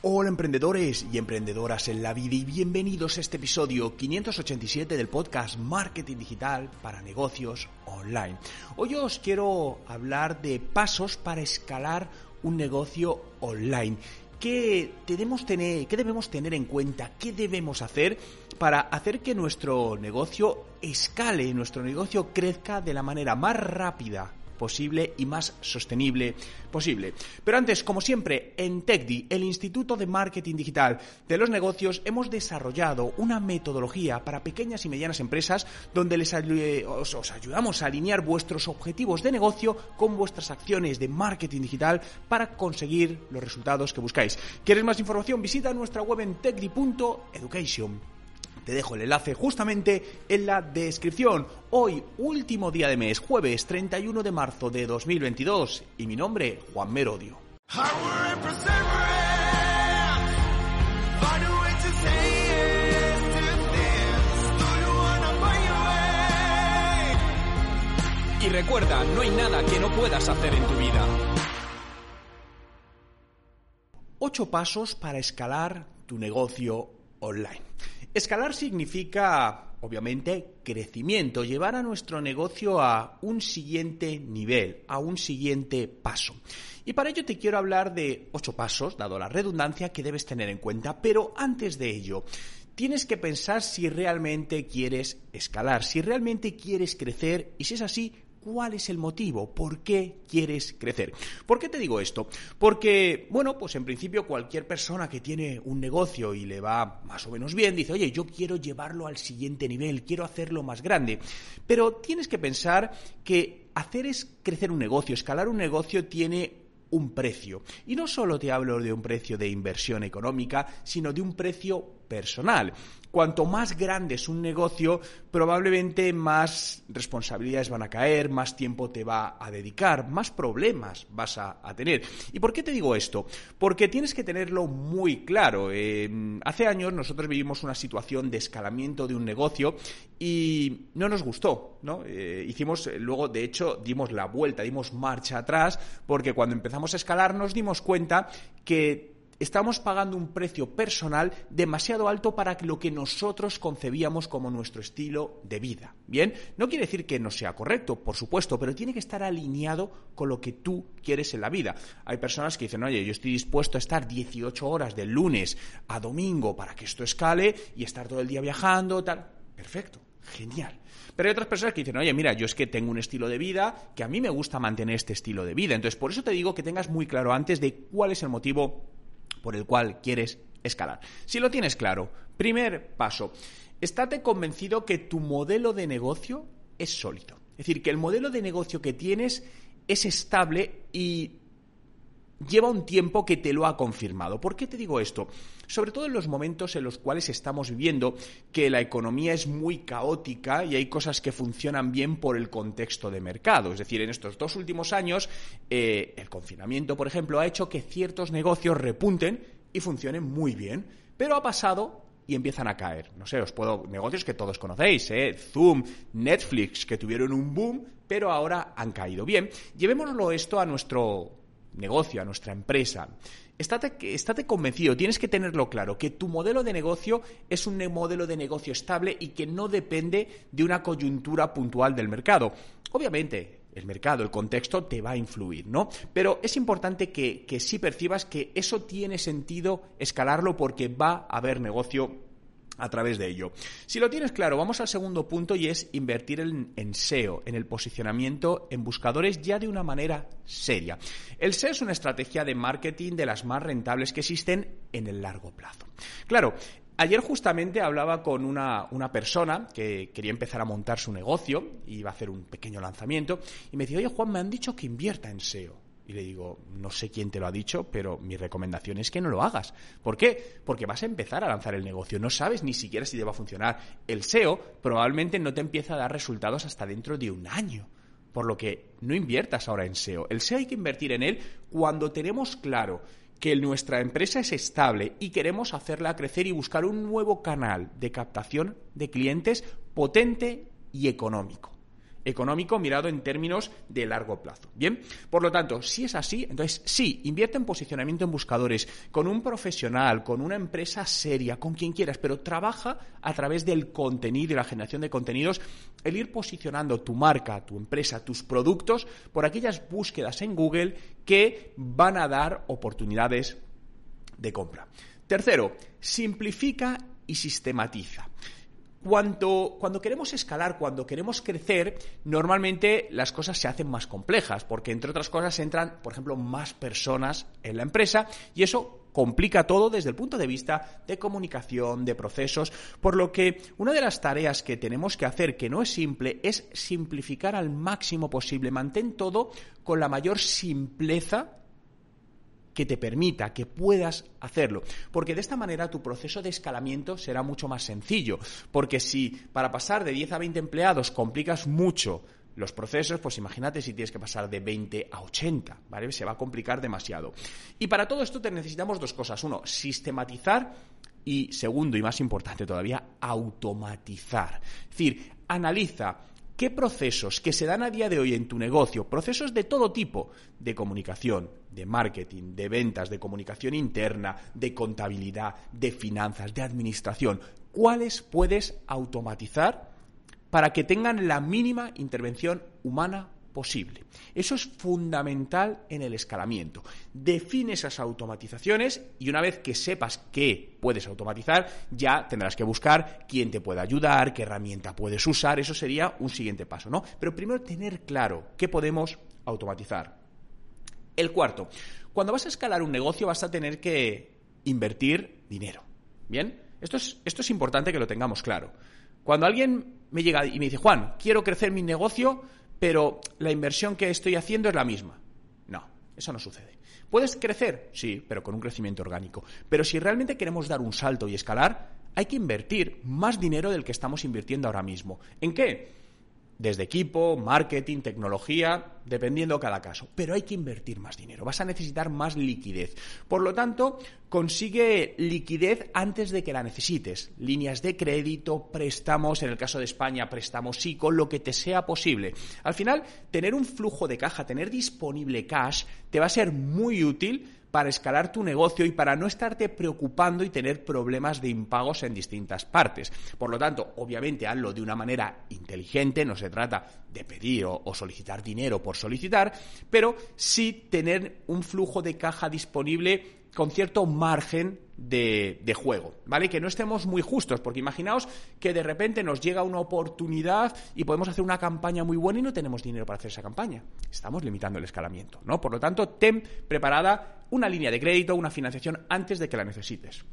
Hola emprendedores y emprendedoras en la vida y bienvenidos a este episodio 587 del podcast Marketing Digital para Negocios Online. Hoy os quiero hablar de pasos para escalar un negocio online. ¿Qué debemos tener, qué debemos tener en cuenta? ¿Qué debemos hacer para hacer que nuestro negocio escale, nuestro negocio crezca de la manera más rápida posible y más sostenible posible. Pero antes, como siempre, en TechDi, el Instituto de Marketing Digital de los Negocios, hemos desarrollado una metodología para pequeñas y medianas empresas donde les os, os ayudamos a alinear vuestros objetivos de negocio con vuestras acciones de marketing digital para conseguir los resultados que buscáis. ¿Quieres más información? Visita nuestra web en techdi.education. Te dejo el enlace justamente en la descripción. Hoy, último día de mes, jueves 31 de marzo de 2022, y mi nombre, Juan Merodio. Y recuerda, no hay nada que no puedas hacer en tu vida. Ocho pasos para escalar tu negocio online. Escalar significa, obviamente, crecimiento, llevar a nuestro negocio a un siguiente nivel, a un siguiente paso. Y para ello te quiero hablar de ocho pasos, dado la redundancia, que debes tener en cuenta, pero antes de ello, tienes que pensar si realmente quieres escalar, si realmente quieres crecer y si es así, ¿Cuál es el motivo? ¿Por qué quieres crecer? ¿Por qué te digo esto? Porque, bueno, pues en principio cualquier persona que tiene un negocio y le va más o menos bien, dice, oye, yo quiero llevarlo al siguiente nivel, quiero hacerlo más grande. Pero tienes que pensar que hacer es crecer un negocio, escalar un negocio tiene un precio. Y no solo te hablo de un precio de inversión económica, sino de un precio personal. Cuanto más grande es un negocio, probablemente más responsabilidades van a caer, más tiempo te va a dedicar, más problemas vas a, tener. ¿Y por qué te digo esto? Porque tienes que tenerlo muy claro. hace años nosotros vivimos una situación de escalamiento de un negocio y no nos gustó, ¿no? Eh, hicimos, luego, de hecho, dimos la vuelta, dimos marcha atrás, porque cuando empezamos a escalar nos dimos cuenta que estamos pagando un precio personal demasiado alto para lo que nosotros concebíamos como nuestro estilo de vida. Bien, no quiere decir que no sea correcto, por supuesto, pero tiene que estar alineado con lo que tú quieres en la vida. Hay personas que dicen, oye, yo estoy dispuesto a estar 18 horas de lunes a domingo para que esto escale y estar todo el día viajando, tal. Perfecto, genial. Pero hay otras personas que dicen, oye, mira, yo es que tengo un estilo de vida que a mí me gusta mantener este estilo de vida. Entonces, por eso te digo que tengas muy claro antes de cuál es el motivo por el cual quieres escalar. Si lo tienes claro, primer paso, estate convencido que tu modelo de negocio es sólido. Es decir, que el modelo de negocio que tienes es estable y lleva un tiempo que te lo ha confirmado. ¿Por qué te digo esto? Sobre todo en los momentos en los cuales estamos viviendo que la economía es muy caótica y hay cosas que funcionan bien por el contexto de mercado. Es decir, en estos dos últimos años, eh, el confinamiento, por ejemplo, ha hecho que ciertos negocios repunten y funcionen muy bien, pero ha pasado y empiezan a caer. No sé, os puedo. Negocios que todos conocéis, ¿eh? Zoom, Netflix, que tuvieron un boom, pero ahora han caído. Bien, llevémoslo esto a nuestro negocio, a nuestra empresa. Estate, convencido, tienes que tenerlo claro, que tu modelo de negocio es un modelo de negocio estable y que no depende de una coyuntura puntual del mercado. Obviamente, el mercado, el contexto te va a influir, ¿no? Pero es importante que, que sí percibas que eso tiene sentido escalarlo porque va a haber negocio a través de ello. Si lo tienes claro, vamos al segundo punto y es invertir en, SEO, en el posicionamiento en buscadores ya de una manera seria. El SEO es una estrategia de marketing de las más rentables que existen en el largo plazo. Claro, Ayer justamente hablaba con una, una, persona que quería empezar a montar su negocio, iba a hacer un pequeño lanzamiento, y me decía, oye Juan, me han dicho que invierta en SEO. Y le digo, no sé quién te lo ha dicho, pero mi recomendación es que no lo hagas. ¿Por qué? Porque vas a empezar a lanzar el negocio. No sabes ni siquiera si te va a funcionar. El SEO probablemente no te empieza a dar resultados hasta dentro de un año. Por lo que no inviertas ahora en SEO. El SEO hay que invertir en él cuando tenemos claro que nuestra empresa es estable y queremos hacerla crecer y buscar un nuevo canal de captación de clientes potente y económico económico mirado en términos de largo plazo. Bien, por lo tanto, si es así, entonces sí, invierte en posicionamiento en buscadores con un profesional, con una empresa seria, con quien quieras, pero trabaja a través del contenido y la generación de contenidos, el ir posicionando tu marca, tu empresa, tus productos por aquellas búsquedas en Google que van a dar oportunidades de compra. Tercero, simplifica y sistematiza. Cuando, queremos escalar, cuando queremos crecer, normalmente las cosas se hacen más complejas, porque entre otras cosas entran, por ejemplo, más personas en la empresa y eso complica todo desde el punto de vista de comunicación, de procesos, por lo que una de las tareas que tenemos que hacer, que no es simple, es simplificar al máximo posible, mantén todo con la mayor simpleza que te permita, que puedas hacerlo. Porque de esta manera tu proceso de escalamiento será mucho más sencillo. Porque si para pasar de 10 a 20 empleados complicas mucho los procesos, pues imagínate si tienes que pasar de 20 a 80, ¿vale? Se va a complicar demasiado. Y para todo esto te necesitamos dos cosas. Uno, sistematizar y segundo y más importante todavía, automatizar. Es decir, analiza qué procesos que se dan a día de hoy en tu negocio, procesos de todo tipo, de comunicación, de marketing, de ventas, de comunicación interna, de contabilidad, de finanzas, de administración, cuáles puedes automatizar para que tengan la mínima intervención humana posible. Eso es fundamental en el escalamiento. Define esas automatizaciones y una vez que sepas qué puedes automatizar, ya tendrás que buscar quién te puede ayudar, qué herramienta puedes usar. Eso sería un siguiente paso, ¿no? Pero primero tener claro qué podemos automatizar. El cuarto, cuando vas a escalar un negocio vas a tener que invertir dinero. ¿Bien? Esto es, esto es importante que lo tengamos claro. Cuando alguien me llega y me dice, Juan, quiero crecer mi negocio, pero la inversión que estoy haciendo es la misma. No, eso no sucede. ¿Puedes crecer? Sí, pero con un crecimiento orgánico. Pero si realmente queremos dar un salto y escalar, hay que invertir más dinero del que estamos invirtiendo ahora mismo. ¿En qué? Desde equipo, marketing, tecnología, dependiendo cada caso. Pero hay que invertir más dinero, vas a necesitar más liquidez. Por lo tanto, consigue liquidez antes de que la necesites. Líneas de crédito, préstamos, en el caso de España, préstamos sí, con lo que te sea posible. Al final, tener un flujo de caja, tener disponible cash, te va a ser muy útil para escalar tu negocio y para no estarte preocupando y tener problemas de impagos en distintas partes. Por lo tanto, obviamente hazlo de una manera inteligente, no se trata de pedir o, solicitar dinero por solicitar, pero sí tener un flujo de caja disponible con cierto margen de, juego, ¿vale? Que no estemos muy justos, porque imaginaos que de repente nos llega una oportunidad y podemos hacer una campaña muy buena y no tenemos dinero para hacer esa campaña. Estamos limitando el escalamiento, ¿no? Por lo tanto, ten preparada una línea de crédito, una financiación antes de que la necesites.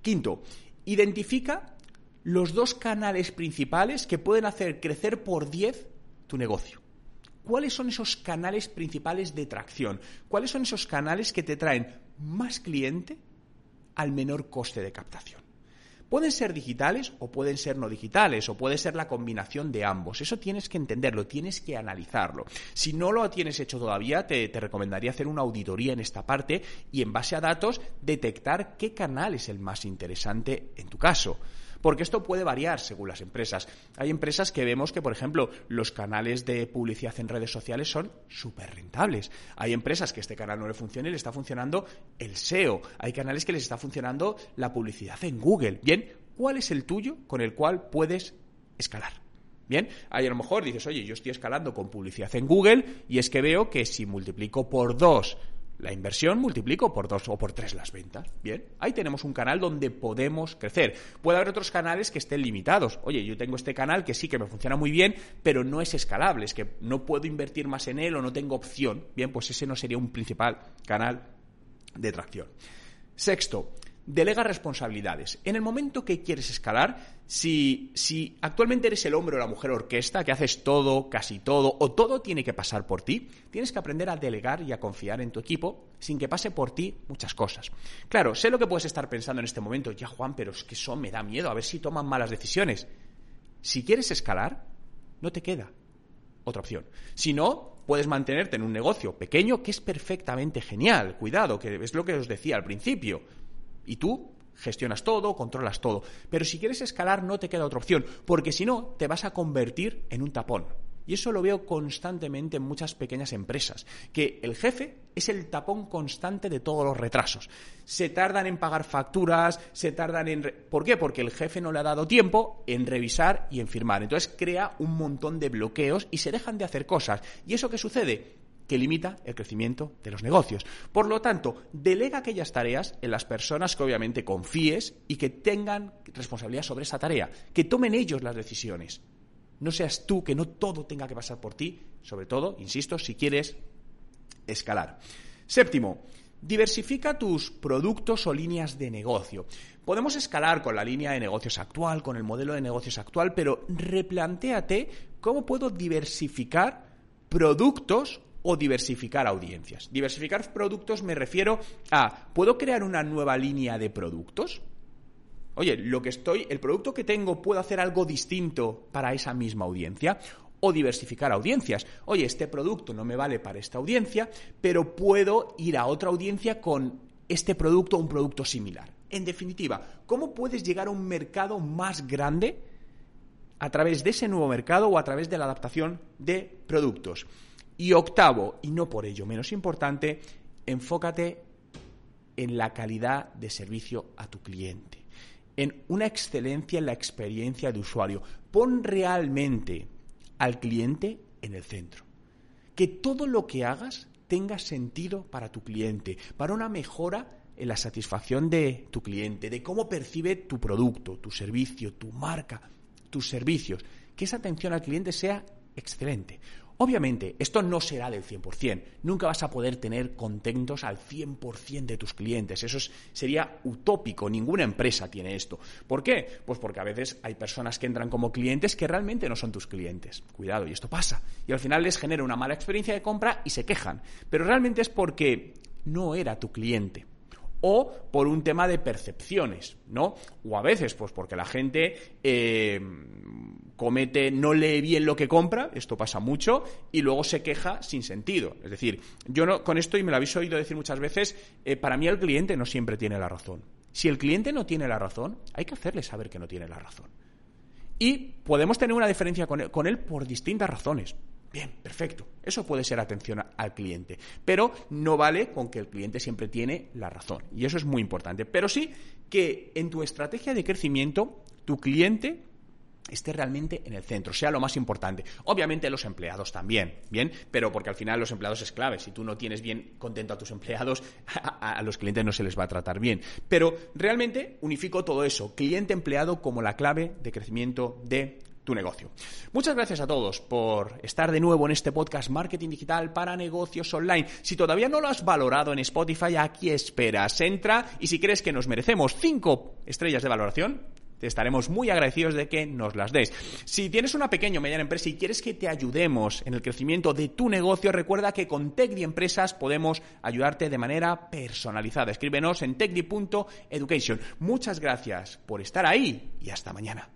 Quinto, identifica los dos canales principales que pueden hacer crecer por 10 tu negocio. ¿Cuáles son esos canales principales de tracción? ¿Cuáles son esos canales que te traen más cliente al menor coste de captación? Pueden ser digitales o pueden ser no digitales o puede ser la combinación de ambos. Eso tienes que entenderlo, tienes que analizarlo. Si no lo tienes hecho todavía, te, te, recomendaría hacer una auditoría en esta parte y en base a datos detectar qué canal es el más interesante en tu caso. Porque esto puede variar según las empresas. Hay empresas que vemos que, por ejemplo, los canales de publicidad en redes sociales son súper rentables. Hay empresas que este canal no le funciona y le está funcionando el SEO. Hay canales que les está funcionando la publicidad en Google. Bien, ¿cuál es el tuyo con el cual puedes escalar? Bien, ahí a lo mejor dices, oye, yo estoy escalando con publicidad en Google y es que veo que si multiplico por dos la inversión multiplico por dos o por tres las ventas. Bien, ahí tenemos un canal donde podemos crecer. Puede haber otros canales que estén limitados. Oye, yo tengo este canal que sí que me funciona muy bien, pero no es escalable, es que no puedo invertir más en él o no tengo opción. Bien, pues ese no sería un principal canal de tracción. Sexto, delega responsabilidades. En el momento que quieres escalar, si, si, actualmente eres el hombre o la mujer orquesta, que haces todo, casi todo, o todo tiene que pasar por ti, tienes que aprender a delegar y a confiar en tu equipo sin que pase por ti muchas cosas. Claro, sé lo que puedes estar pensando en este momento, ya Juan, pero es que eso me da miedo, a ver si toman malas decisiones. Si quieres escalar, no te queda otra opción. Si no, puedes mantenerte en un negocio pequeño que es perfectamente genial. Cuidado, que es lo que os decía al principio. Y tú gestionas todo, controlas todo. Pero si quieres escalar no te queda otra opción, porque si no te vas a convertir en un tapón. Y eso lo veo constantemente en muchas pequeñas empresas, que el jefe es el tapón constante de todos los retrasos. Se tardan en pagar facturas, se tardan en... ¿Por qué? Porque el jefe no le ha dado tiempo en revisar y en firmar. Entonces crea un montón de bloqueos y se dejan de hacer cosas. ¿Y eso qué sucede? Que limita el crecimiento de los negocios. Por lo tanto, delega aquellas tareas en las personas que obviamente confíes y que tengan responsabilidad sobre esa tarea, que tomen ellos las decisiones. No seas tú, que no todo tenga que pasar por ti, sobre todo, insisto, si quieres escalar. Séptimo, diversifica tus productos o líneas de negocio. Podemos escalar con la línea de negocios actual, con el modelo de negocios actual, pero replantéate cómo puedo diversificar productos o diversificar audiencias. Diversificar productos me refiero a, ¿puedo crear una nueva línea de productos? Oye, lo que estoy, el producto que tengo, ¿puedo hacer algo distinto para esa misma audiencia? O diversificar audiencias. Oye, este producto no me vale para esta audiencia, pero puedo ir a otra audiencia con este producto o un producto similar. En definitiva, ¿cómo puedes llegar a un mercado más grande a través de ese nuevo mercado o a través de la adaptación de productos? Y octavo, y no por ello menos importante, enfócate en la calidad de servicio a tu cliente, en una excelencia en la experiencia de usuario. Pon realmente al cliente en el centro. Que todo lo que hagas tenga sentido para tu cliente, para una mejora en la satisfacción de tu cliente, de cómo percibe tu producto, tu servicio, tu marca, tus servicios. Que esa atención al cliente sea excelente. Obviamente, esto no será del 100%. Nunca vas a poder tener contentos al 100% de tus clientes. Eso sería utópico. Ninguna empresa tiene esto. ¿Por qué? Pues porque a veces hay personas que entran como clientes que realmente no son tus clientes. Cuidado, y esto pasa. Y al final les genera una mala experiencia de compra y se quejan. Pero realmente es porque no era tu cliente o por un tema de percepciones, ¿no? O a veces, pues porque la gente eh, comete, no lee bien lo que compra, esto pasa mucho, y luego se queja sin sentido. Es decir, yo no, con esto, y me lo habéis oído decir muchas veces, eh, para mí el cliente no siempre tiene la razón. Si el cliente no tiene la razón, hay que hacerle saber que no tiene la razón. Y podemos tener una diferencia con él por distintas razones. Bien, perfecto. Eso puede ser atención al cliente. Pero no vale con que el cliente siempre tiene la razón. Y eso es muy importante. Pero sí que en tu estrategia de crecimiento, tu cliente esté realmente en el centro, sea lo más importante. Obviamente los empleados también, ¿bien? Pero porque al final los empleados es clave. Si tú no tienes bien contento a tus empleados, a, a los clientes no se les va a tratar bien. Pero realmente unifico todo eso, cliente-empleado como la clave de crecimiento de tu negocio. Muchas gracias a todos por estar de nuevo en este podcast Marketing Digital para Negocios Online. Si todavía no lo has valorado en Spotify, aquí esperas. Entra y si crees que nos merecemos cinco estrellas de valoración, te estaremos muy agradecidos de que nos las des. Si tienes una pequeña o mediana empresa y quieres que te ayudemos en el crecimiento de tu negocio, recuerda que con Tecdi Empresas podemos ayudarte de manera personalizada. Escríbenos en tecdi.education. Muchas gracias por estar ahí y hasta mañana.